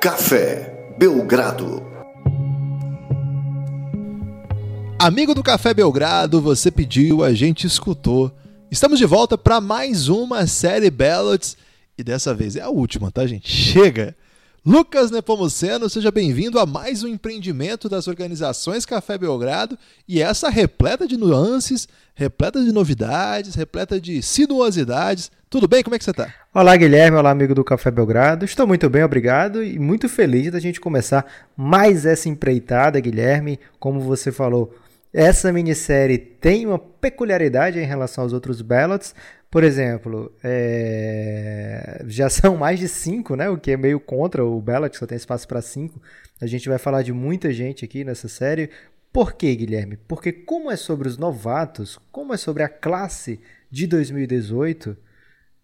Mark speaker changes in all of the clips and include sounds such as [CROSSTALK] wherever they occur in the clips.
Speaker 1: Café Belgrado.
Speaker 2: Amigo do Café Belgrado, você pediu, a gente escutou. Estamos de volta para mais uma série Ballots e dessa vez é a última, tá, gente? Chega! Lucas Nepomuceno, seja bem-vindo a mais um empreendimento das organizações Café Belgrado e essa repleta de nuances, repleta de novidades, repleta de sinuosidades. Tudo bem? Como é que você está?
Speaker 3: Olá, Guilherme. Olá, amigo do Café Belgrado. Estou muito bem, obrigado e muito feliz da gente começar mais essa empreitada, Guilherme. Como você falou, essa minissérie tem uma peculiaridade em relação aos outros ballots, por exemplo, é... já [LAUGHS] são mais de cinco, né? O que é meio contra o Bella, que só tem espaço para cinco. A gente vai falar de muita gente aqui nessa série. Por quê, Guilherme? Porque como é sobre os novatos, como é sobre a classe de 2018,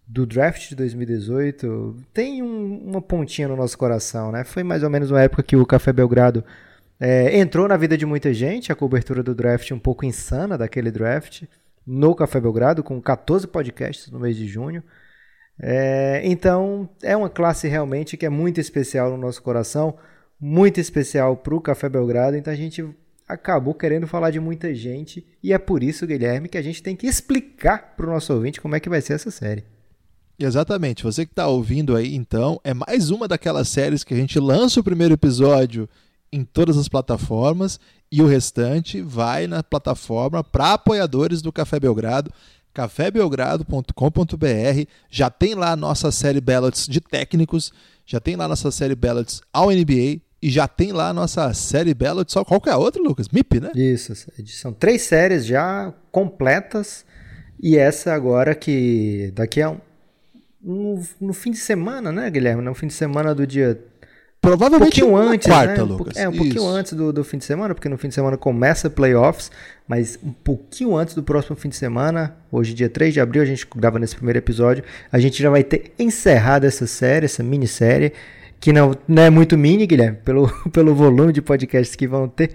Speaker 3: do draft de 2018, tem um, uma pontinha no nosso coração, né? Foi mais ou menos uma época que o Café Belgrado é, entrou na vida de muita gente, a cobertura do draft um pouco insana daquele draft no Café Belgrado, com 14 podcasts no mês de junho. É, então, é uma classe realmente que é muito especial no nosso coração, muito especial para o Café Belgrado. Então, a gente acabou querendo falar de muita gente e é por isso, Guilherme, que a gente tem que explicar para o nosso ouvinte como é que vai ser essa série.
Speaker 2: Exatamente. Você que está ouvindo aí, então, é mais uma daquelas séries que a gente lança o primeiro episódio em todas as plataformas e o restante vai na plataforma para apoiadores do Café Belgrado, cafébelgrado.com.br. Já tem lá a nossa série Ballots de técnicos, já tem lá a nossa série Ballots ao NBA e já tem lá a nossa série Ballots. Só qual que é outra, Lucas? MIP, né?
Speaker 3: Isso, são três séries já completas e essa agora que daqui a um, no, no fim de semana, né, Guilherme? No fim de semana do dia
Speaker 2: Provavelmente
Speaker 3: um pouquinho antes,
Speaker 2: quarta,
Speaker 3: né?
Speaker 2: Lucas.
Speaker 3: É, um pouquinho Isso. antes do, do fim de semana, porque no fim de semana começa playoffs, mas um pouquinho antes do próximo fim de semana, hoje dia 3 de abril, a gente grava nesse primeiro episódio, a gente já vai ter encerrado essa série, essa minissérie, que não, não é muito mini, Guilherme, pelo, [LAUGHS] pelo volume de podcasts que vão ter,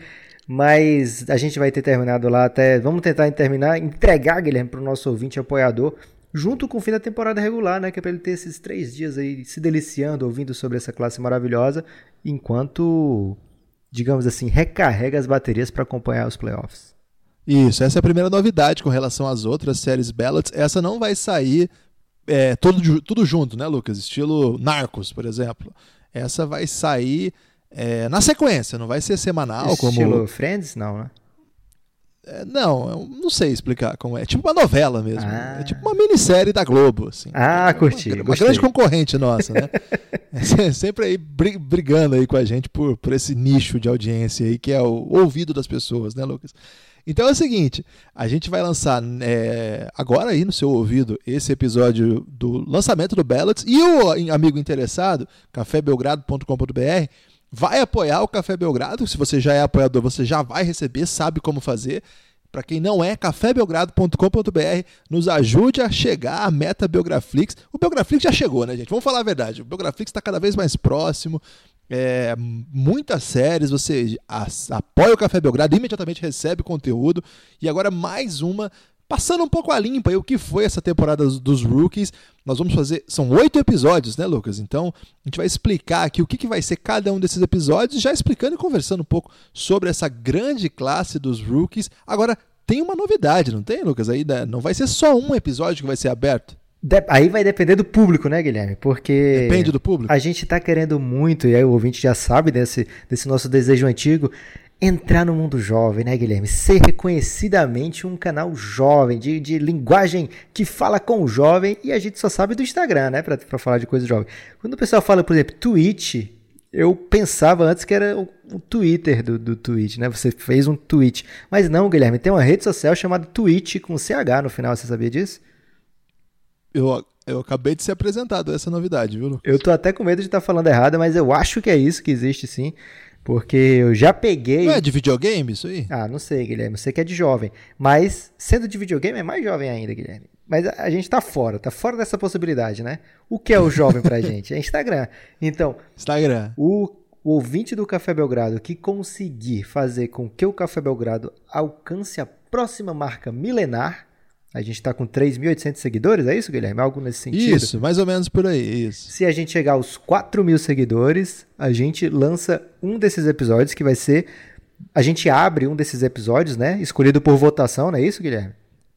Speaker 3: mas a gente vai ter terminado lá até, vamos tentar terminar, entregar, Guilherme, para o nosso ouvinte apoiador, junto com o fim da temporada regular, né? Que é para ele ter esses três dias aí se deliciando, ouvindo sobre essa classe maravilhosa, enquanto, digamos assim, recarrega as baterias para acompanhar os playoffs.
Speaker 2: Isso, essa é a primeira novidade com relação às outras séries Ballots. Essa não vai sair é, tudo, tudo junto, né, Lucas? Estilo Narcos, por exemplo. Essa vai sair é, na sequência, não vai ser semanal.
Speaker 3: Estilo
Speaker 2: como...
Speaker 3: Friends, não, né?
Speaker 2: É, não, não sei explicar como é. É tipo uma novela mesmo. Ah. É tipo uma minissérie da Globo. Assim.
Speaker 3: Ah, curti.
Speaker 2: Uma, uma grande concorrente nossa, né? [LAUGHS] é sempre aí brigando aí com a gente por, por esse nicho de audiência aí, que é o ouvido das pessoas, né, Lucas? Então é o seguinte, a gente vai lançar é, agora aí no seu ouvido esse episódio do lançamento do Ballots e o amigo interessado, cafébelgrado.com.br, vai apoiar o Café Belgrado. Se você já é apoiador, você já vai receber, sabe como fazer. Para quem não é, cafébelgrado.com.br nos ajude a chegar à meta Biograflix. O Biograflix já chegou, né, gente? Vamos falar a verdade. O Biograflix está cada vez mais próximo. É, muitas séries, você apoia o Café Belgrado, imediatamente recebe conteúdo. E agora mais uma Passando um pouco a limpa aí o que foi essa temporada dos rookies, nós vamos fazer. São oito episódios, né, Lucas? Então a gente vai explicar aqui o que, que vai ser cada um desses episódios, já explicando e conversando um pouco sobre essa grande classe dos rookies. Agora, tem uma novidade, não tem, Lucas? Aí né? não vai ser só um episódio que vai ser aberto.
Speaker 3: Aí vai depender do público, né, Guilherme? Porque.
Speaker 2: Depende do público.
Speaker 3: A gente tá querendo muito, e aí o ouvinte já sabe desse, desse nosso desejo antigo, entrar no mundo jovem, né, Guilherme? Ser reconhecidamente um canal jovem, de, de linguagem que fala com o jovem, e a gente só sabe do Instagram, né, pra, pra falar de coisa jovem. Quando o pessoal fala, por exemplo, Twitch, eu pensava antes que era o, Twitter do, do Twitch, né? Você fez um tweet. Mas não, Guilherme, tem uma rede social chamada Twitch com CH no final, você sabia disso?
Speaker 2: Eu, eu acabei de ser apresentado essa novidade, viu?
Speaker 3: Eu tô até com medo de estar tá falando errado, mas eu acho que é isso que existe sim. Porque eu já peguei.
Speaker 2: Não é de videogame isso aí?
Speaker 3: Ah, não sei, Guilherme. Você que é de jovem. Mas sendo de videogame é mais jovem ainda, Guilherme. Mas a gente tá fora, tá fora dessa possibilidade, né? O que é o jovem pra [LAUGHS] gente? É Instagram. Então.
Speaker 2: Instagram.
Speaker 3: O, o ouvinte do Café Belgrado que conseguir fazer com que o Café Belgrado alcance a próxima marca milenar, A gente está com 3.800 seguidores, é isso, Guilherme? Algo nesse sentido?
Speaker 2: Isso, mais ou menos por aí, isso.
Speaker 3: Se a gente chegar aos 4 mil seguidores, a gente lança um desses episódios que vai ser. A gente abre um desses episódios, né? Escolhido por votação, não é isso, Guilherme?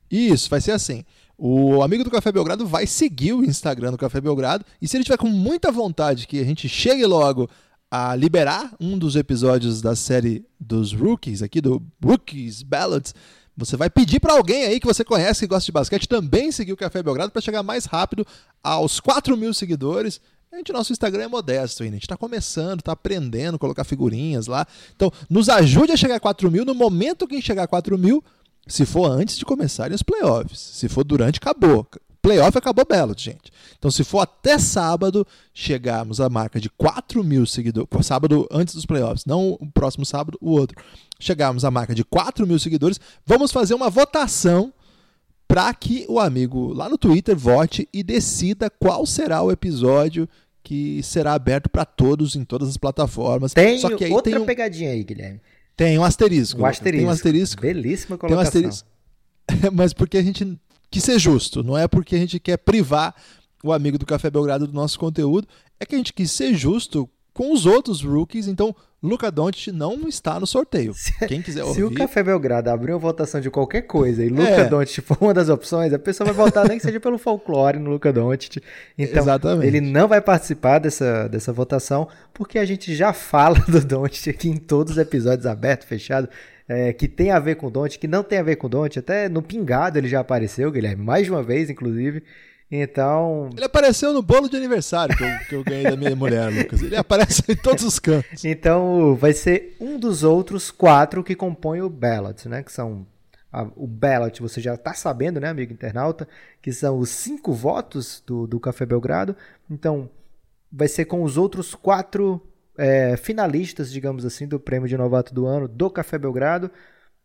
Speaker 2: Isso, vai ser assim. O amigo do Café Belgrado vai seguir o Instagram do Café Belgrado e se ele tiver com muita vontade que a gente chegue logo a liberar um dos episódios da série dos Rookies, aqui do Rookies Ballads, você vai pedir para alguém aí que você conhece que gosta de basquete também seguir o Café Belgrado para chegar mais rápido aos 4 mil seguidores. A gente, nosso Instagram é modesto ainda. A gente está começando, está aprendendo, colocar figurinhas lá. Então, nos ajude a chegar a 4 mil. No momento que chegar a 4 mil, se for antes de começarem os playoffs. Se for durante, acabou playoff acabou belo, gente. Então, se for até sábado chegarmos à marca de 4 mil seguidores, sábado antes dos playoffs, não o próximo sábado, o outro, chegarmos à marca de 4 mil seguidores, vamos fazer uma votação para que o amigo lá no Twitter vote e decida qual será o episódio que será aberto para todos em todas as plataformas.
Speaker 3: Tem Só que aí outra tem um... pegadinha aí, Guilherme.
Speaker 2: Tem um asterisco.
Speaker 3: Um asterisco.
Speaker 2: Tem um asterisco.
Speaker 3: Belíssima colocação. Tem um asterisco. [LAUGHS]
Speaker 2: Mas porque a gente que ser justo, não é porque a gente quer privar o amigo do Café Belgrado do nosso conteúdo, é que a gente quis ser justo com os outros rookies, então Luca Doncic não está no sorteio. [LAUGHS] Quem quiser ouvir...
Speaker 3: Se o Café Belgrado abrir uma votação de qualquer coisa e Luca é. Doncic for uma das opções, a pessoa vai votar nem que seja pelo folclore no Luca Doncic. Então, Exatamente. ele não vai participar dessa, dessa votação, porque a gente já fala [LAUGHS] do Doncic aqui em todos os episódios aberto, fechado é, que tem a ver com Dante, que não tem a ver com Dante. Até no Pingado ele já apareceu, Guilherme, mais de uma vez, inclusive. Então.
Speaker 2: Ele apareceu no bolo de aniversário que eu, que eu ganhei da minha mulher, Lucas. Ele aparece em todos os cantos.
Speaker 3: Então, vai ser um dos outros quatro que compõem o ballot, né? Que são. O ballot, você já está sabendo, né, amigo internauta? Que são os cinco votos do, do Café Belgrado. Então, vai ser com os outros quatro é, finalistas, digamos assim, do prêmio de novato do ano do Café Belgrado.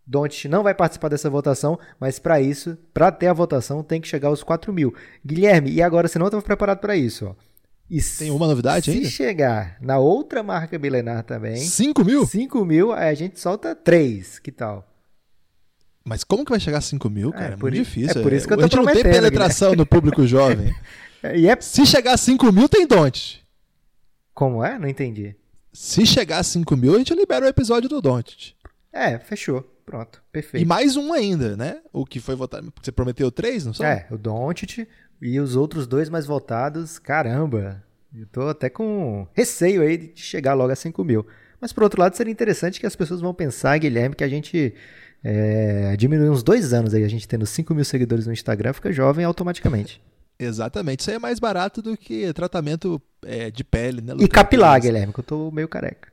Speaker 3: Doncic não vai participar dessa votação, mas para isso, para ter a votação, tem que chegar aos 4 mil. Guilherme, e agora você não estava preparado para isso, ó.
Speaker 2: E tem uma novidade
Speaker 3: se
Speaker 2: ainda?
Speaker 3: Se chegar na outra marca milenar também.
Speaker 2: 5 mil?
Speaker 3: 5 mil, aí a gente solta 3. Que tal?
Speaker 2: Mas como que vai chegar a 5 mil, cara? É, é muito difícil.
Speaker 3: É por isso que eu tô
Speaker 2: A gente não tem penetração no público jovem. [LAUGHS]
Speaker 3: e é...
Speaker 2: Se chegar a 5 mil, tem Don't.
Speaker 3: Como é? Não entendi.
Speaker 2: Se chegar a 5 mil, a gente libera o episódio do Don't.
Speaker 3: É, fechou. Pronto, perfeito.
Speaker 2: E mais um ainda, né? O que foi votado. Você prometeu três, não sabe?
Speaker 3: É, o Doncic e os outros dois mais votados. Caramba, eu tô até com receio aí de chegar logo a 5 mil. Mas por outro lado, seria interessante que as pessoas vão pensar, Guilherme, que a gente é, diminui uns dois anos aí, a gente tendo 5 mil seguidores no Instagram, fica jovem automaticamente.
Speaker 2: Exatamente. Isso aí é mais barato do que tratamento é, de pele, né, Lucas?
Speaker 3: E capilar, Guilherme, que eu tô meio careca.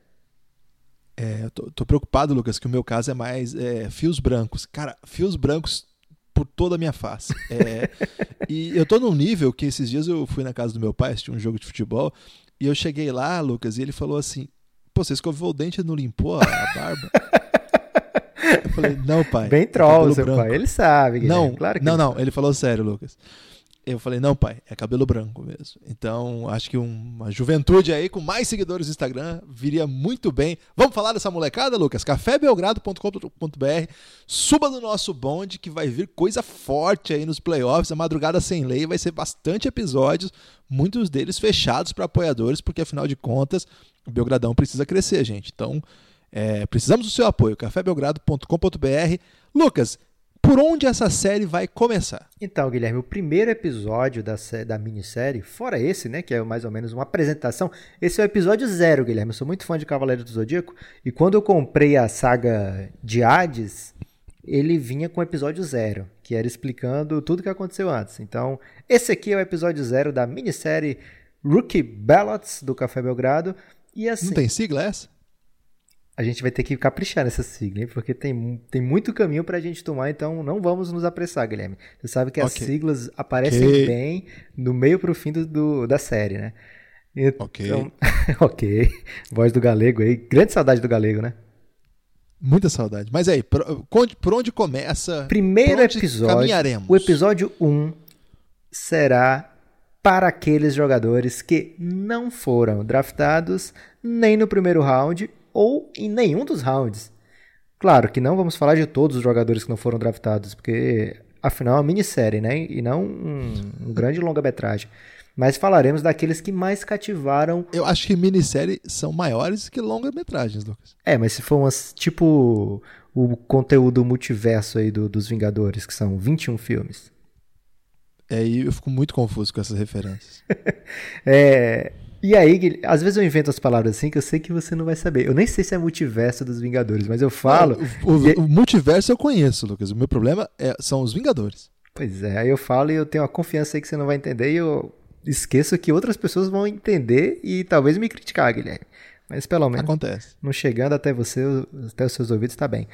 Speaker 2: É, eu tô, tô, preocupado, Lucas, que o meu caso é mais é, fios brancos. Cara, fios brancos por toda a minha face. É, [LAUGHS] e eu tô num nível que esses dias eu fui na casa do meu pai, assistir um jogo de futebol, e eu cheguei lá, Lucas, e ele falou assim: Pô, você escovou o dente e não limpou a, barba? [LAUGHS] eu falei, não, pai.
Speaker 3: Bem troll, seu branco. pai. Ele sabe,
Speaker 2: Guilherme.
Speaker 3: Não, claro que
Speaker 2: não, não. Ele falou sério, Lucas. Eu falei, não, pai, é cabelo branco mesmo. Então, acho que uma juventude aí com mais seguidores no Instagram viria muito bem. Vamos falar dessa molecada, Lucas? cafébelgrado.com.br. Suba no nosso bonde que vai vir coisa forte aí nos playoffs. A madrugada sem lei vai ser bastante episódios, muitos deles fechados para apoiadores, porque afinal de contas, o Belgradão precisa crescer, gente. Então, é, precisamos do seu apoio. cafébelgrado.com.br. Lucas, por onde essa série vai começar?
Speaker 3: Então, Guilherme, o primeiro episódio da, da minissérie, fora esse, né, que é mais ou menos uma apresentação, esse é o episódio zero, Guilherme. Eu sou muito fã de Cavaleiro do Zodíaco, e quando eu comprei a saga de Hades, ele vinha com o episódio zero, que era explicando tudo o que aconteceu antes. Então, esse aqui é o episódio zero da minissérie Rookie Ballots do Café Belgrado. E assim,
Speaker 2: Não tem sigla essa?
Speaker 3: A gente vai ter que caprichar nessa sigla, hein? porque tem, tem muito caminho para a gente tomar, então não vamos nos apressar, Guilherme. Você sabe que as okay. siglas aparecem okay. bem no meio para o fim do, do, da série, né?
Speaker 2: Então, ok. [LAUGHS]
Speaker 3: ok. Voz do galego aí. Grande saudade do galego, né?
Speaker 2: Muita saudade. Mas aí, por, por onde começa?
Speaker 3: Primeiro onde episódio. Caminharemos? O episódio 1 será para aqueles jogadores que não foram draftados nem no primeiro round ou em nenhum dos rounds. Claro que não vamos falar de todos os jogadores que não foram draftados, porque afinal é uma minissérie, né? E não um, um grande longa-metragem. Mas falaremos daqueles que mais cativaram.
Speaker 2: Eu acho que minisséries são maiores que longa-metragens, Lucas.
Speaker 3: É, mas se for umas. Tipo o conteúdo multiverso aí do, dos Vingadores, que são 21 filmes.
Speaker 2: É, e eu fico muito confuso com essas referências. [LAUGHS]
Speaker 3: é, e aí, às vezes eu invento as palavras assim que eu sei que você não vai saber. Eu nem sei se é multiverso dos Vingadores, mas eu falo.
Speaker 2: o, o, o, multiverso eu conheço, Lucas. O meu problema é, são os Vingadores.
Speaker 3: Pois é, aí eu falo e eu tenho a confiança aí que você não vai entender e eu esqueço que outras pessoas vão entender e talvez me criticar, Guilherme. Mas pelo menos.
Speaker 2: Acontece.
Speaker 3: Não chegando até você, até os seus ouvidos, está bem.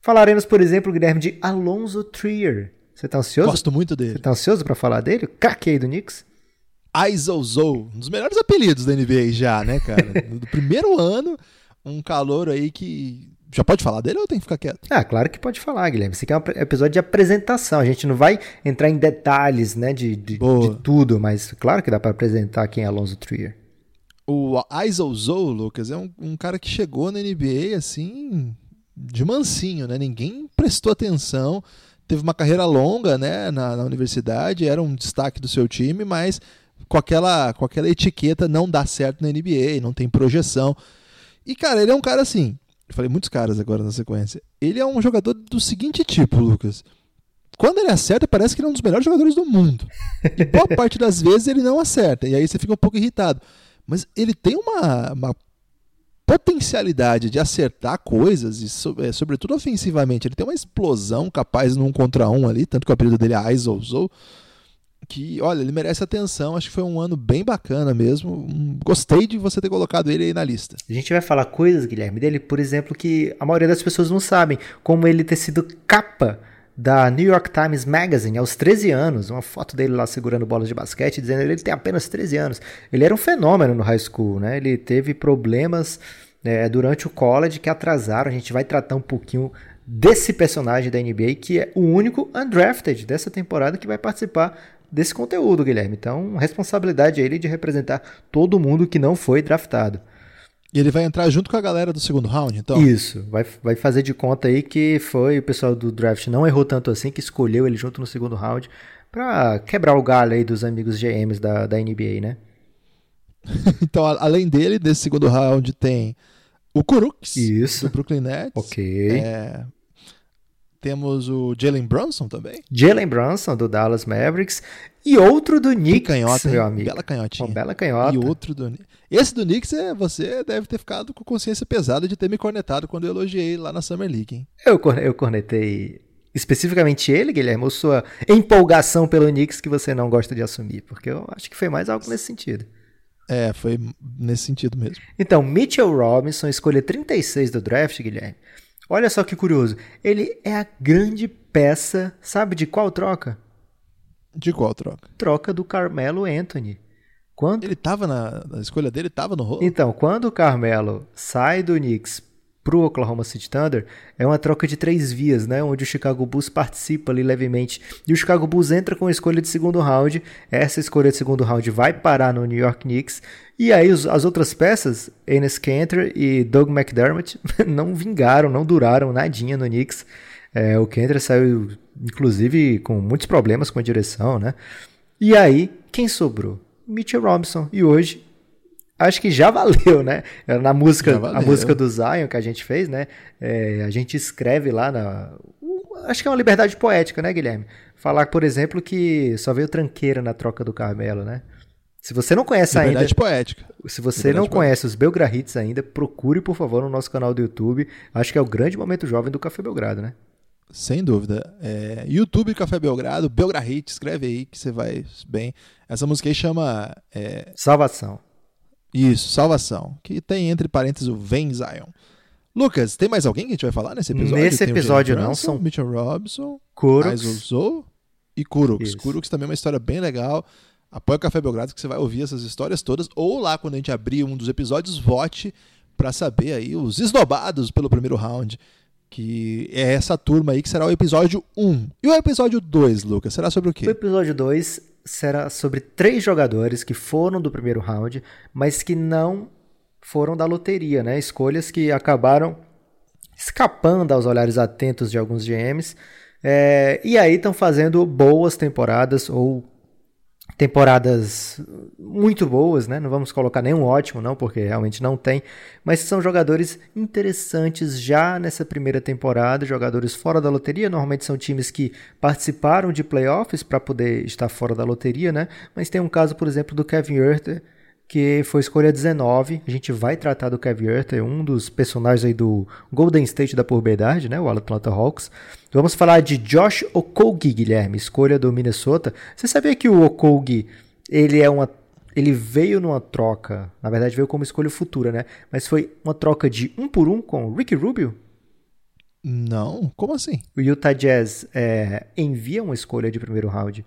Speaker 3: Falaremos, por exemplo, Guilherme, de Alonso Trier. Você tá ansioso?
Speaker 2: Gosto muito dele.
Speaker 3: Você tá ansioso para falar dele? Craque aí do Knicks?
Speaker 2: Aizozou, um dos melhores apelidos da NBA já, né, cara? [LAUGHS] do primeiro ano, um calor aí que já pode falar dele ou tem que ficar quieto?
Speaker 3: Ah, claro que pode falar, Guilherme. Esse aqui é um episódio de apresentação. A gente não vai entrar em detalhes, né, de, de, de tudo, mas claro que dá para apresentar quem é Alonso Trier.
Speaker 2: O Aizozou, Lucas, é um, um, cara que chegou na NBA assim de mansinho, né? Ninguém prestou atenção. Teve uma carreira longa, né, na, na universidade, era um destaque do seu time, mas com aquela, com aquela etiqueta não dá certo na NBA, não tem projeção. E, cara, ele é um cara assim. Eu falei muitos caras agora na sequência. Ele é um jogador do seguinte tipo, Lucas. Quando ele acerta, parece que ele é um dos melhores jogadores do mundo. E boa [LAUGHS] parte das vezes ele não acerta. E aí você fica um pouco irritado. Mas ele tem uma, uma potencialidade de acertar coisas, e é, sobretudo ofensivamente. Ele tem uma explosão capaz num contra um ali, tanto que o apelido dele é Aizozou, que, olha, ele merece atenção. Acho que foi um ano bem bacana mesmo. Gostei de você ter colocado ele aí na lista.
Speaker 3: A gente vai falar coisas, Guilherme, dele, por exemplo, que a maioria das pessoas não sabem, como ele ter sido capa da New York Times Magazine aos 13 anos, uma foto dele lá segurando bolas de basquete, dizendo que ele tem apenas 13 anos. Ele era um fenômeno no high school, né? Ele teve problemas é, durante o college que atrasaram. A gente vai tratar um pouquinho desse personagem da NBA, que é o único undrafted dessa temporada que vai participar desse conteúdo, Guilherme. Então, responsabilidade ele de representar todo mundo que não foi draftado.
Speaker 2: E ele vai entrar junto com a galera do segundo round, então?
Speaker 3: Isso, vai, vai fazer de conta aí que foi o pessoal do draft não errou tanto assim, que escolheu ele junto no segundo round para quebrar o galho aí dos amigos GMs da, da NBA, né? [LAUGHS]
Speaker 2: então, além dele, nesse segundo round tem o Kuruks,
Speaker 3: Isso.
Speaker 2: do Brooklyn Nets.
Speaker 3: Ok.
Speaker 2: É, temos o Jalen Brunson também.
Speaker 3: Jalen Brunson, do Dallas Mavericks. E outro do Knicks,
Speaker 2: canhota,
Speaker 3: meu amigo.
Speaker 2: Bela canhotinha.
Speaker 3: Uma bela canhota.
Speaker 2: E outro do Esse do Knicks, é, você deve ter ficado com consciência pesada de ter me cornetado quando eu elogiei lá na Summer League, hein?
Speaker 3: Eu, eu cornetei especificamente ele, Guilherme, ou sua empolgação pelo Knicks que você não gosta de assumir? Porque eu acho que foi mais algo nesse sentido.
Speaker 2: É, foi nesse sentido mesmo.
Speaker 3: Então, Mitchell Robinson, escolha 36 do draft, Guilherme. Olha só que curioso. Ele é a grande peça, sabe de qual troca?
Speaker 2: De qual troca?
Speaker 3: Troca do Carmelo Anthony.
Speaker 2: Quando... Ele estava na, na, escolha dele, estava no rolo.
Speaker 3: Então, quando o Carmelo sai do Knicks pro Oklahoma City Thunder, é uma troca de três vias, né? Onde o Chicago Bulls participa ali levemente. E o Chicago Bulls entra com a escolha de segundo round. Essa escolha de segundo round vai parar no New York Knicks. E aí os, as outras peças, Enes Kanter e Doug McDermott, [LAUGHS] não vingaram, não duraram nadinha no Knicks. É, o Kanter saiu, inclusive, com muitos problemas com a direção, né? E aí, quem sobrou? Mitchell Robinson. E hoje acho que já valeu, né? Na música, a música do Zion que a gente fez, né? É, a gente escreve lá na. Acho que é uma liberdade poética, né, Guilherme? Falar, por exemplo, que só veio tranqueira na troca do Carmelo, né? Se você não conhece
Speaker 2: liberdade
Speaker 3: ainda.
Speaker 2: poética.
Speaker 3: Se você liberdade não poética. conhece os Belgra Hits ainda, procure, por favor, no nosso canal do YouTube. Acho que é o grande momento jovem do Café Belgrado, né?
Speaker 2: Sem dúvida. É, YouTube Café Belgrado, Belgra Hits, escreve aí que você vai bem. Essa música aí chama. É...
Speaker 3: Salvação.
Speaker 2: Isso, salvação. Que tem entre parênteses o Vem Zion. Lucas, tem mais alguém que a gente vai falar nesse episódio?
Speaker 3: Nesse
Speaker 2: tem
Speaker 3: episódio não, são
Speaker 2: Mitchell Robinson,
Speaker 3: Kuruks
Speaker 2: e Kuruks. Kuruks também é uma história bem legal. Apoia o Café Belgrado que você vai ouvir essas histórias todas. Ou lá, quando a gente abrir um dos episódios, vote para saber aí os esnobados pelo primeiro round. Que é essa turma aí que será o episódio 1. E o episódio 2, Lucas? Será sobre o quê?
Speaker 3: O episódio 2 será sobre três jogadores que foram do primeiro round, mas que não foram da loteria, né? Escolhas que acabaram escapando aos olhares atentos de alguns GMs. É, e aí estão fazendo boas temporadas ou temporadas muito boas, né? Não vamos colocar nenhum ótimo, não, porque realmente não tem. Mas são jogadores interessantes já nessa primeira temporada, jogadores fora da loteria. Normalmente são times que participaram de playoffs para poder estar fora da loteria, né? Mas tem um caso, por exemplo, do Kevin Urter, que foi escolha 19. A gente vai tratar do Kevin Urter, um dos personagens aí do Golden State da Porbedade, né? O Atlanta Hawks. Vamos falar de Josh Okogie, Guilherme, escolha do Minnesota. Você sabia que o Okogie, ele é uma ele veio numa troca, na verdade veio como escolha futura, né? Mas foi uma troca de um por um com o Ricky Rubio?
Speaker 2: Não, como assim?
Speaker 3: O Utah Jazz é, envia uma escolha de primeiro round.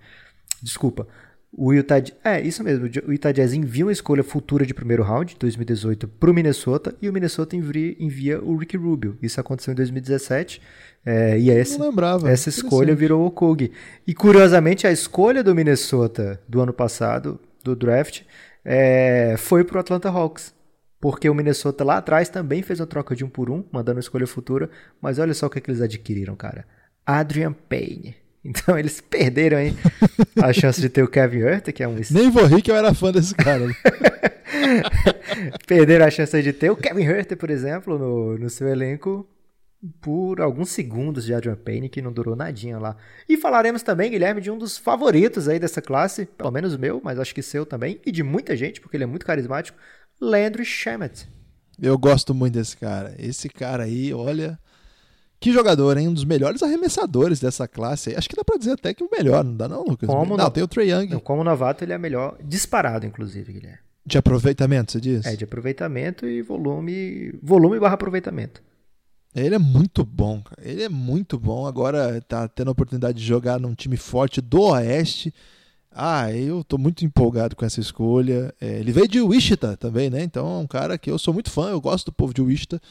Speaker 3: Desculpa. O Utah, é, isso mesmo. O Utah Jazz envia uma escolha futura de primeiro round, 2018, para o Minnesota, e o Minnesota envia, envia, o Ricky Rubio. Isso aconteceu em 2017. É, e essa,
Speaker 2: lembrava,
Speaker 3: essa escolha virou o Kogi. E curiosamente, a escolha do Minnesota do ano passado, do draft, é, foi para o Atlanta Hawks. Porque o Minnesota lá atrás também fez uma troca de um por um, mandando escolha futura. Mas olha só o que, é que eles adquiriram, cara. Adrian Payne. Então eles perderam aí a chance de ter o Kevin Hurt, que é um.
Speaker 2: Nem vou rir que eu era fã desse cara. [LAUGHS]
Speaker 3: perderam a chance de ter o Kevin Hurt, por exemplo, no, no seu elenco por alguns segundos de Adrian Payne, que não durou nadinha lá. E falaremos também, Guilherme, de um dos favoritos aí dessa classe, pelo menos meu, mas acho que seu também, e de muita gente, porque ele é muito carismático, Landry Shamet.
Speaker 2: Eu gosto muito desse cara. Esse cara aí, olha, que jogador, hein? Um dos melhores arremessadores dessa classe. Acho que dá pra dizer até que o melhor, não dá não, Lucas?
Speaker 3: Como
Speaker 2: não, no... tem o Trey Young.
Speaker 3: Não, como novato, ele é melhor, disparado, inclusive, Guilherme.
Speaker 2: De aproveitamento, você diz?
Speaker 3: É, de aproveitamento e volume. Volume barra aproveitamento.
Speaker 2: Ele é muito bom, cara. Ele é muito bom. Agora tá tendo a oportunidade de jogar num time forte do Oeste. Ah, eu tô muito empolgado com essa escolha. É, ele veio de Wichita também, né? Então é um cara que eu sou muito fã, eu gosto do povo de Wichita.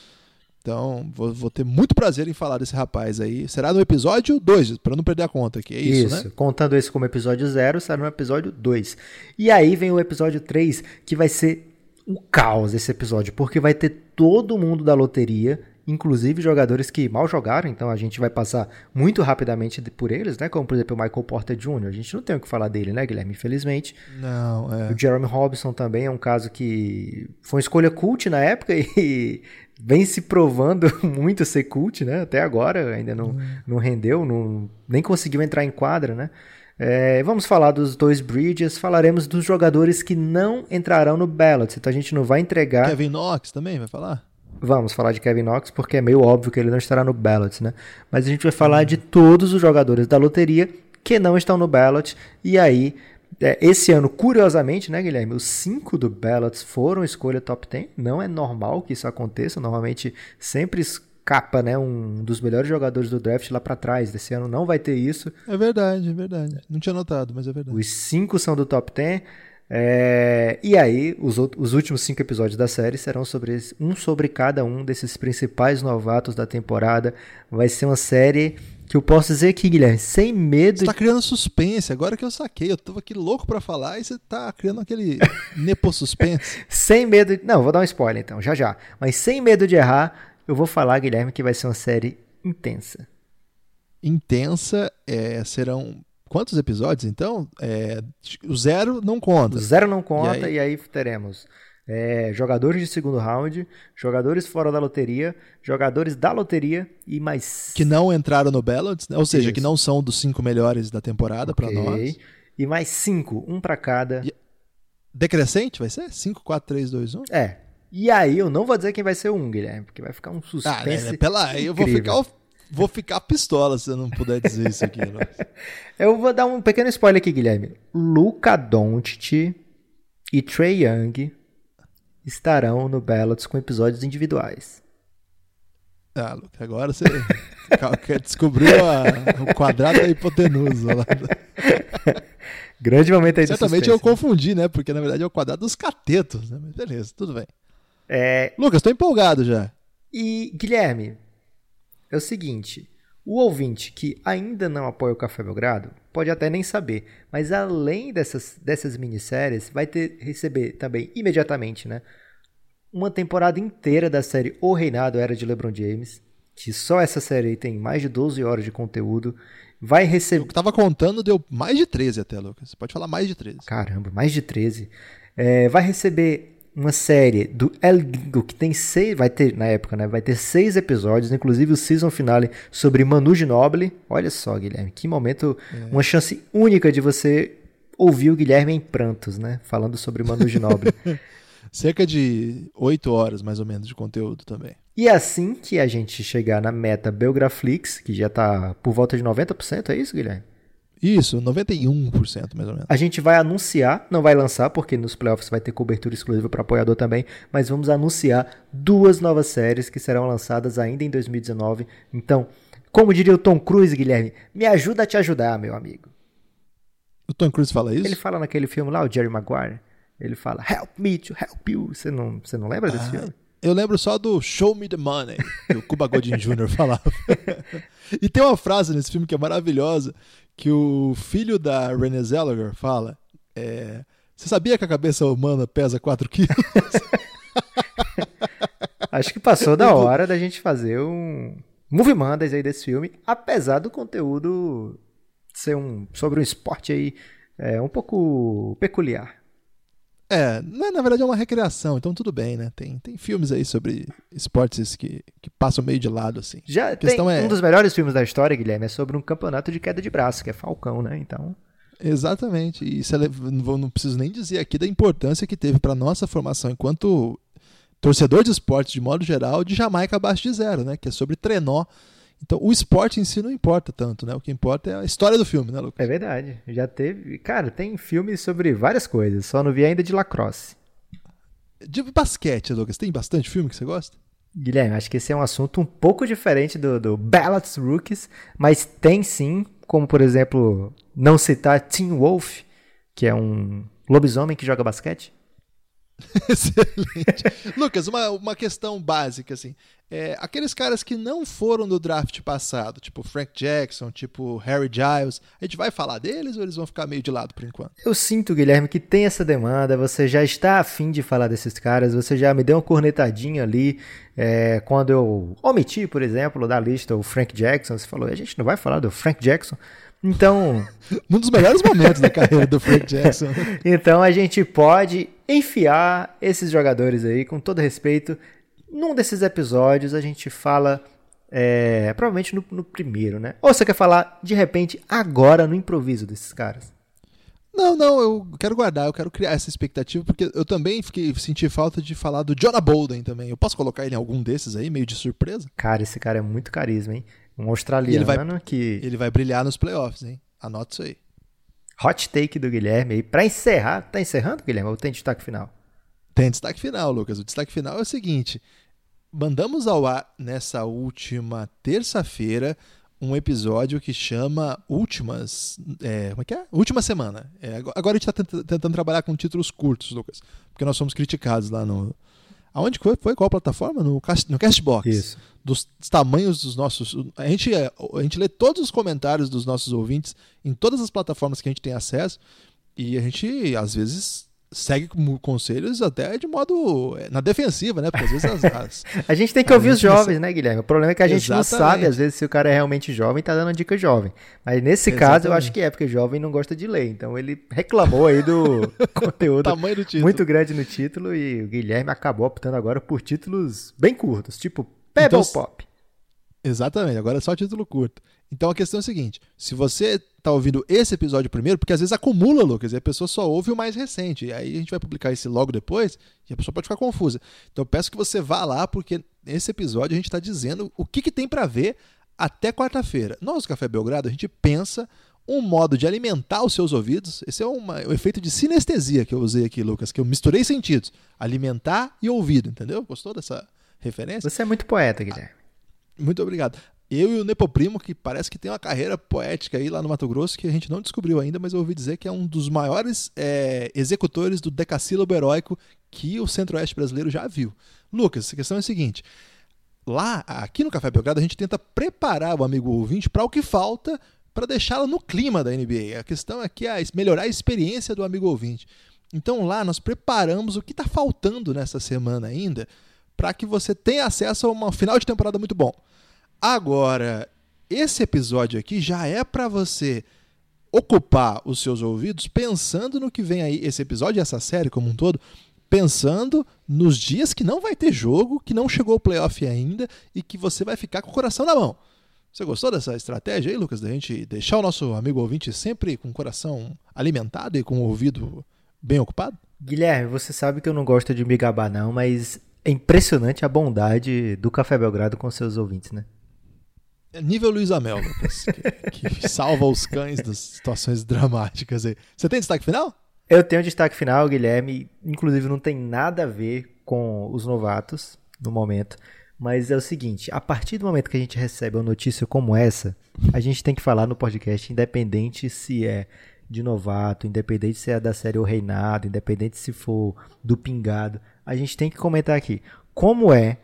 Speaker 2: Então, vou, vou, ter muito prazer em falar desse rapaz aí. Será no episódio 2, para não perder a conta aqui. É isso, isso, né?
Speaker 3: Contando esse como episódio 0, será no episódio 2. E aí vem o episódio 3, que vai ser o caos esse episódio, porque vai ter todo mundo da loteria inclusive jogadores que mal jogaram, então a gente vai passar muito rapidamente por eles, né? Como por exemplo o Michael Porter Jr. A gente não tem o que falar dele, né, Guilherme? Infelizmente.
Speaker 2: Não, é.
Speaker 3: O Jeremy Robinson também é um caso que foi uma escolha cult na época e [LAUGHS] vem se provando [LAUGHS] muito ser cult, né? Até agora ainda não, hum. não rendeu, não, nem conseguiu entrar em quadra, né? É, vamos falar dos dois Bridges, falaremos dos jogadores que não entrarão no ballot, então a gente não vai entregar.
Speaker 2: Kevin Knox também vai falar?
Speaker 3: Vamos falar de Kevin Knox porque é meio óbvio que ele não estará no ballot, né? Mas a gente vai falar de todos os jogadores da loteria que não estão no ballot. E aí, é, esse ano, curiosamente, né, Guilherme? Os cinco do ballot foram escolha top 10. Não é normal que isso aconteça. Normalmente sempre escapa, né, um dos melhores jogadores do draft lá para trás. Desse ano não vai ter isso.
Speaker 2: É verdade, é verdade. Não tinha notado, mas é verdade.
Speaker 3: Os cinco são do top 10. É, e aí, os, os, últimos cinco episódios da série serão sobre um sobre cada um desses principais novatos da temporada. Vai ser uma série que eu posso dizer aqui, Guilherme, sem medo. Você
Speaker 2: tá criando suspense, agora que eu saquei. Eu tava aqui louco para falar e você tá criando aquele [LAUGHS] nepo suspense.
Speaker 3: sem medo. Não, vou dar um spoiler então, já já. Mas sem medo de errar, eu vou falar, Guilherme, que vai ser uma série intensa.
Speaker 2: Intensa, é, serão quantos episódios então? É, o zero não conta. O
Speaker 3: zero não conta, e aí, e aí teremos é, jogadores de segundo round, jogadores fora da loteria, jogadores da loteria e mais.
Speaker 2: Que não entraram no ballot, né? ou seja, Isso. que não são dos cinco melhores da temporada okay. para nós.
Speaker 3: E mais cinco, um para cada. E...
Speaker 2: Decrescente vai ser? 5, 4, 3, 2, 1?
Speaker 3: É. E aí eu não vou dizer quem vai ser um, Guilherme, porque vai ficar um suspense. Ah, né?
Speaker 2: Pela aí eu vou ficar Vou ficar pistola se eu não puder dizer isso aqui. Né? [LAUGHS]
Speaker 3: eu vou dar um pequeno spoiler aqui, Guilherme. Luca Doncic e Trey Young estarão no Ballots com episódios individuais.
Speaker 2: Ah, Luca, agora você [LAUGHS] descobriu a, o quadrado da hipotenusa lá. [LAUGHS]
Speaker 3: Grande momento aí
Speaker 2: Certamente eu confundi, né? Porque na verdade é o quadrado dos catetos. Né? Mas beleza, tudo bem.
Speaker 3: É...
Speaker 2: Lucas, tô empolgado já.
Speaker 3: E, Guilherme, é o seguinte: o ouvinte que ainda não apoia o Café Belgrado pode até nem saber, mas além dessas, dessas minisséries, vai ter receber também imediatamente, né? Uma temporada inteira da série O Reinado Era de LeBron James, que só essa série aí tem mais de 12 horas de conteúdo. Vai receber.
Speaker 2: O que tava contando deu mais de 13 até, Lucas. Você pode falar mais de 13.
Speaker 3: Caramba, mais de 13. É, vai receber uma série do El Gringo que tem seis, vai ter na época, né? Vai ter seis episódios, inclusive o season finale sobre Manu Ginobili. Olha só, Guilherme, que momento, é. uma chance única de você ouvir o Guilherme em prantos, né? Falando sobre Manu Ginobili. [LAUGHS]
Speaker 2: Cerca de oito horas, mais ou menos, de conteúdo também.
Speaker 3: E assim que a gente chegar na meta Belgraflix, que já está por volta de 90%, é isso, Guilherme?
Speaker 2: Isso, 91% mais ou menos.
Speaker 3: A gente vai anunciar, não vai lançar, porque nos playoffs vai ter cobertura exclusiva para apoiador também, mas vamos anunciar duas novas séries que serão lançadas ainda em 2019. Então, como diria o Tom Cruise, Guilherme, me ajuda a te ajudar, meu amigo.
Speaker 2: O Tom Cruise fala isso?
Speaker 3: Ele fala naquele filme lá, o Jerry Maguire. Ele fala, help me to help you. Você não, você não lembra desse ah, filme?
Speaker 2: Eu lembro só do Show Me the Money, que o Cuba Gooding Jr. [LAUGHS] falava. e tem uma frase nesse filme que é maravilhosa, que o filho da Renée Zellweger fala: é, Você sabia que a cabeça humana pesa 4 quilos? [LAUGHS]
Speaker 3: Acho que passou da hora da gente fazer um movie Mondays aí desse filme, apesar do conteúdo ser um sobre um esporte aí é, um pouco peculiar.
Speaker 2: É, na, verdade é uma recreação, então tudo bem, né? Tem, tem filmes aí sobre esportes que, que passam meio de lado, assim.
Speaker 3: Já a questão tem é... um dos melhores filmes da história, Guilherme, é sobre um campeonato de queda de braço, que é Falcão, né? Então...
Speaker 2: Exatamente, e isso é, não, preciso nem dizer aqui da importância que teve para nossa formação enquanto torcedor de esportes de modo geral de Jamaica abaixo de zero, né? Que é sobre trenó então, o esporte em si não importa tanto, né? O que importa é a história do filme, né, Lucas?
Speaker 3: É verdade. Já teve. Cara, tem filmes sobre várias coisas, só não vi ainda de lacrosse.
Speaker 2: De basquete, Lucas, tem bastante filme que você gosta?
Speaker 3: Guilherme, acho que esse é um assunto um pouco diferente do, do Ballots Rookies, mas tem sim, como por exemplo, não citar Teen Wolf, que é um lobisomem que joga basquete. [LAUGHS]
Speaker 2: Excelente. Lucas, uma, uma questão básica, assim. É, aqueles caras que não foram do draft passado, tipo Frank Jackson, tipo Harry Giles, a gente vai falar deles ou eles vão ficar meio de lado por enquanto?
Speaker 3: Eu sinto, Guilherme, que tem essa demanda, você já está afim de falar desses caras, você já me deu uma cornetadinha ali é, quando eu omiti, por exemplo, da lista o Frank Jackson, você falou, a gente não vai falar do Frank Jackson, então. [LAUGHS]
Speaker 2: um dos melhores momentos da carreira do Frank Jackson. [LAUGHS]
Speaker 3: então a gente pode enfiar esses jogadores aí, com todo respeito. Num desses episódios a gente fala. É, provavelmente no, no primeiro, né? Ou você quer falar de repente agora no improviso desses caras?
Speaker 2: Não, não, eu quero guardar, eu quero criar essa expectativa, porque eu também fiquei senti falta de falar do Jonah Bolden também. Eu posso colocar ele em algum desses aí, meio de surpresa?
Speaker 3: Cara, esse cara é muito carisma, hein? Um australiano
Speaker 2: ele vai, que. Ele vai brilhar nos playoffs, hein? Anota isso aí.
Speaker 3: Hot take do Guilherme aí. Pra encerrar, tá encerrando, Guilherme? Ou tem destaque final?
Speaker 2: Tem destaque final, Lucas. O destaque final é o seguinte: mandamos ao ar nessa última terça-feira um episódio que chama Últimas. É, como é que é? Última Semana. É, agora a gente está tentando trabalhar com títulos curtos, Lucas, porque nós somos criticados lá no, Aonde foi? Foi qual plataforma? No, cast, no Castbox.
Speaker 3: Isso.
Speaker 2: Dos tamanhos dos nossos. A gente, a gente lê todos os comentários dos nossos ouvintes em todas as plataformas que a gente tem acesso. E a gente, às vezes, segue conselhos até de modo é, na defensiva, né? Porque às vezes as, as, [LAUGHS]
Speaker 3: a gente tem que ouvir os jovens, né, Guilherme? O problema é que a gente Exatamente. não sabe às vezes se o cara é realmente jovem e tá dando dica jovem. Mas nesse Exatamente. caso eu acho que é porque jovem não gosta de ler. Então ele reclamou aí do [LAUGHS] conteúdo
Speaker 2: do
Speaker 3: muito grande no título e o Guilherme acabou optando agora por títulos bem curtos, tipo Pebble então, Pop.
Speaker 2: Exatamente, agora é só título curto. Então a questão é a seguinte: se você está ouvindo esse episódio primeiro, porque às vezes acumula, Lucas, e a pessoa só ouve o mais recente. E aí a gente vai publicar esse logo depois e a pessoa pode ficar confusa. Então eu peço que você vá lá, porque nesse episódio a gente está dizendo o que, que tem para ver até quarta-feira. Nós, Café Belgrado, a gente pensa um modo de alimentar os seus ouvidos. Esse é uma, o efeito de sinestesia que eu usei aqui, Lucas, que eu misturei sentidos: alimentar e ouvido, entendeu? Gostou dessa referência?
Speaker 3: Você é muito poeta, Guilherme.
Speaker 2: Muito obrigado. Eu e o Nepoprimo, que parece que tem uma carreira poética aí lá no Mato Grosso, que a gente não descobriu ainda, mas eu ouvi dizer que é um dos maiores é, executores do decassílabo heróico que o centro-oeste brasileiro já viu. Lucas, a questão é a seguinte: lá, aqui no Café Belgrado, a gente tenta preparar o amigo ouvinte para o que falta para deixá-lo no clima da NBA. A questão aqui é melhorar a experiência do amigo ouvinte. Então lá nós preparamos o que está faltando nessa semana ainda para que você tenha acesso a um final de temporada muito bom. Agora, esse episódio aqui já é para você ocupar os seus ouvidos pensando no que vem aí, esse episódio e essa série como um todo, pensando nos dias que não vai ter jogo, que não chegou o playoff ainda e que você vai ficar com o coração na mão. Você gostou dessa estratégia aí, Lucas, da gente deixar o nosso amigo ouvinte sempre com o coração alimentado e com o ouvido bem ocupado?
Speaker 3: Guilherme, você sabe que eu não gosto de me gabar não, mas é impressionante a bondade do Café Belgrado com seus ouvintes, né?
Speaker 2: É nível Luiz Amel, Lucas, que, que salva os cães das situações dramáticas aí. Você tem destaque final?
Speaker 3: Eu tenho destaque final, Guilherme. Inclusive, não tem nada a ver com os novatos no momento. Mas é o seguinte: a partir do momento que a gente recebe uma notícia como essa, a gente tem que falar no podcast, independente se é de novato, independente se é da série O Reinado, independente se for do Pingado. A gente tem que comentar aqui como é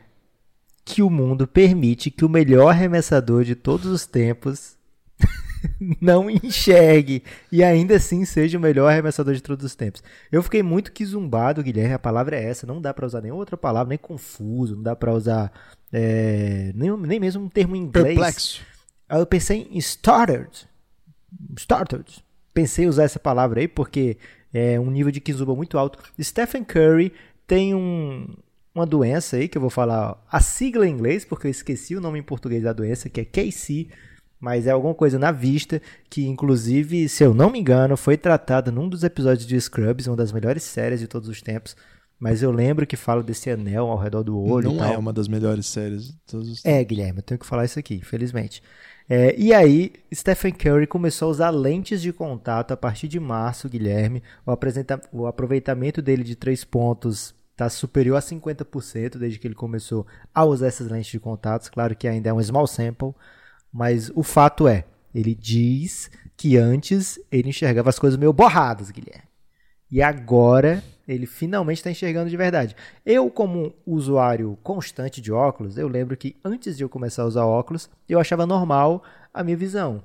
Speaker 3: que o mundo permite que o melhor arremessador de todos os tempos [LAUGHS] não enxergue e ainda assim seja o melhor arremessador de todos os tempos. Eu fiquei muito que zumbado, Guilherme, a palavra é essa, não dá para usar nenhuma outra palavra, nem confuso, não dá para usar é, nem, nem mesmo um termo em inglês.
Speaker 2: Perplexo.
Speaker 3: Aí eu pensei em started, started. Pensei em usar essa palavra aí porque é um nível de Kizuba muito alto. Stephen Curry tem um, uma doença aí que eu vou falar a sigla em inglês, porque eu esqueci o nome em português da doença, que é KC, mas é alguma coisa na vista que, inclusive, se eu não me engano, foi tratada num dos episódios de Scrubs, uma das melhores séries de todos os tempos. Mas eu lembro que fala desse anel ao redor do olho.
Speaker 2: Não é uma das melhores séries de todos os
Speaker 3: É, Guilherme, eu tenho que falar isso aqui, infelizmente. É, e aí, Stephen Curry começou a usar lentes de contato a partir de março, Guilherme. O, o aproveitamento dele de três pontos está superior a 50% desde que ele começou a usar essas lentes de contato. Claro que ainda é um small sample, mas o fato é, ele diz que antes ele enxergava as coisas meio borradas, Guilherme. E agora ele finalmente está enxergando de verdade. Eu, como usuário constante de óculos, eu lembro que antes de eu começar a usar óculos, eu achava normal a minha visão.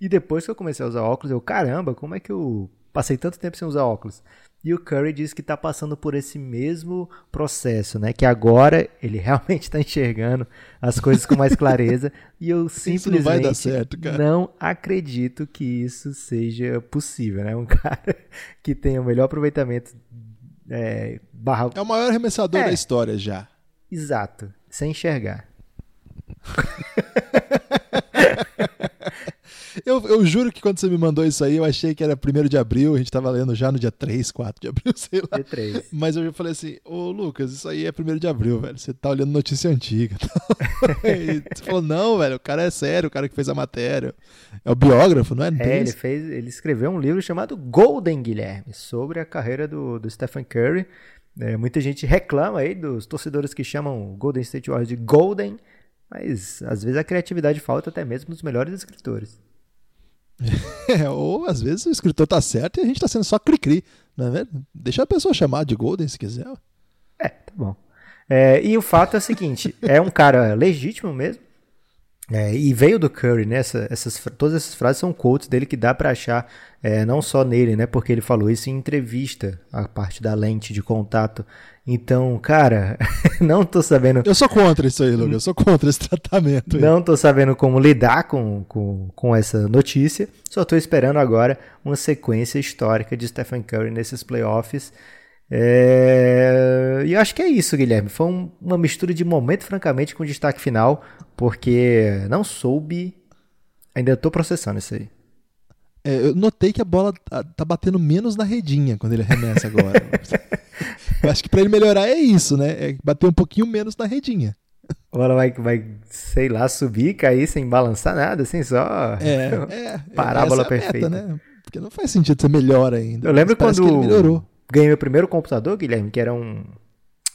Speaker 3: E depois que eu comecei a usar óculos, eu, caramba, como é que eu passei tanto tempo sem usar óculos? E o Curry diz que está passando por esse mesmo processo, né? Que agora ele [LAUGHS] realmente está enxergando as coisas com mais clareza. e eu [LAUGHS] simplesmente
Speaker 2: não, certo,
Speaker 3: não acredito que isso seja possível, né? Um [LAUGHS] cara que tem o melhor aproveitamento. É, barra...
Speaker 2: é o maior arremessador é, da história já.
Speaker 3: Exato, sem enxergar. [LAUGHS]
Speaker 2: Eu, eu juro que quando você me mandou isso aí, eu achei que era 1 de abril, a gente tava lendo já no dia 3, 4 de abril, [LAUGHS] sei lá.
Speaker 3: Dia 3.
Speaker 2: Mas eu falei assim, ô Lucas, isso aí é 1 de abril, velho. Você tá olhando notícia antiga. [LAUGHS] e você falou, não, velho, o cara é sério, o cara que fez a matéria. É o biógrafo, não é?
Speaker 3: É, ele fez, ele escreveu um livro chamado Golden Guilherme, sobre a carreira do, do Stephen Curry. É, muita gente reclama aí dos torcedores que chamam o Golden State Warriors de Golden, mas às vezes a criatividade falta até mesmo nos melhores escritores. [LAUGHS]
Speaker 2: É, ou às vezes o escritor tá certo e a gente tá sendo só cri-cri, não é mesmo? Deixa a pessoa chamar de Golden se quiser.
Speaker 3: É, tá bom. É, e o fato é o seguinte: é um cara legítimo mesmo. É, e veio do Curry, né? Essa, essas, todas essas frases são quotes dele que dá para achar, é, não só nele, né? Porque ele falou isso em entrevista, a parte da lente de contato. Então, cara, [LAUGHS] não tô sabendo.
Speaker 2: Eu sou contra isso aí, Lucas. Eu sou contra esse tratamento. Aí.
Speaker 3: Não tô sabendo como lidar com, com, com essa notícia. Só tô esperando agora uma sequência histórica de Stephen Curry nesses playoffs. É... E eu acho que é isso, Guilherme. Foi um, uma mistura de momento, francamente, com destaque final, porque não soube. Ainda tô processando isso aí.
Speaker 2: É, eu notei que a bola tá, tá batendo menos na redinha quando ele arremessa agora. [LAUGHS] eu acho que para ele melhorar é isso, né? É bater um pouquinho menos na redinha.
Speaker 3: A bola vai, vai, sei lá, subir, cair sem balançar nada, assim, só
Speaker 2: é, [LAUGHS] é,
Speaker 3: parar a bola é perfeita.
Speaker 2: Meta, né? Porque não faz sentido ser melhor ainda.
Speaker 3: Eu lembro quando ele melhorou. Ganhei meu primeiro computador, Guilherme, que era um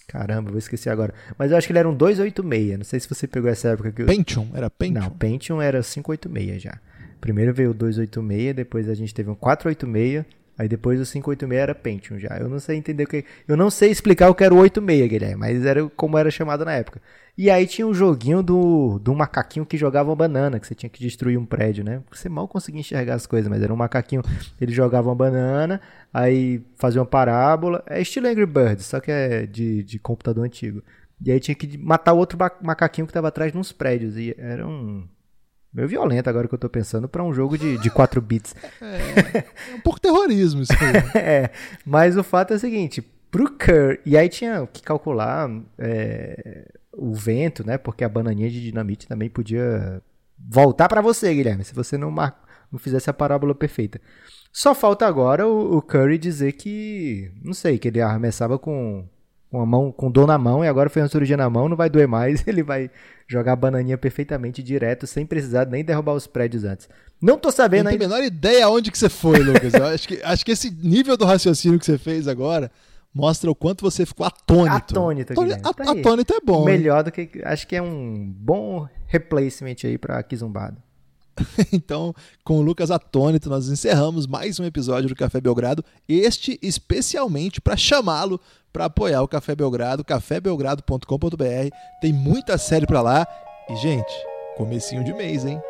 Speaker 3: Caramba, vou esquecer agora. Mas eu acho que ele era um 286. Não sei se você pegou essa época que eu...
Speaker 2: Pentium, era Pentium?
Speaker 3: Não, Pentium era 586 já. Primeiro veio o 286, depois a gente teve um 486, aí depois o 586 era Pentium já. Eu não sei entender o que. Eu não sei explicar o que era o 86, Guilherme, mas era como era chamado na época. E aí tinha um joguinho do, do macaquinho que jogava uma banana, que você tinha que destruir um prédio, né? Você mal conseguia enxergar as coisas, mas era um macaquinho, ele jogava uma banana, aí fazia uma parábola. É estilo Angry Birds, só que é de, de computador antigo. E aí tinha que matar outro macaquinho que tava atrás de uns prédios. E era um. Meio violento agora que eu tô pensando para um jogo de, de 4 bits. [LAUGHS]
Speaker 2: É, é um pouco terrorismo isso aí. [LAUGHS]
Speaker 3: é, mas o fato é o seguinte, pro Kerr, e aí tinha que calcular é, o vento, né? Porque a bananinha de dinamite também podia voltar para você, Guilherme, se você não, mar... não fizesse a parábola perfeita. Só falta agora o, o Curry dizer que, não sei, que ele arremessava com com a mão, com dor na mão e agora fez uma cirurgia na mão, não vai doer mais, [LAUGHS] ele vai jogar a bananinha perfeitamente direto, sem precisar nem derrubar os prédios antes. Não tô sabendo
Speaker 2: ainda. Não tenho a menor ideia aonde que você foi, Lucas. Acho que, [LAUGHS] acho que esse nível do raciocínio que você fez agora mostra o quanto você ficou atônito.
Speaker 3: Atônito, Guilherme.
Speaker 2: Tá atônito é bom.
Speaker 3: Melhor hein? do que. Acho que é um bom replacement aí pra Kizumbado. [LAUGHS]
Speaker 2: então, com o Lucas atônito, nós encerramos mais um episódio do Café Belgrado. Este especialmente para chamá-lo para apoiar o Café Belgrado, cafébelgrado.com.br. Tem muita série para lá. E, gente, comecinho de mês, hein?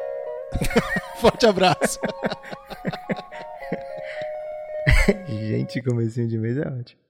Speaker 2: [LAUGHS] Forte abraço. [LAUGHS]
Speaker 3: gente, comecinho de mês é ótimo.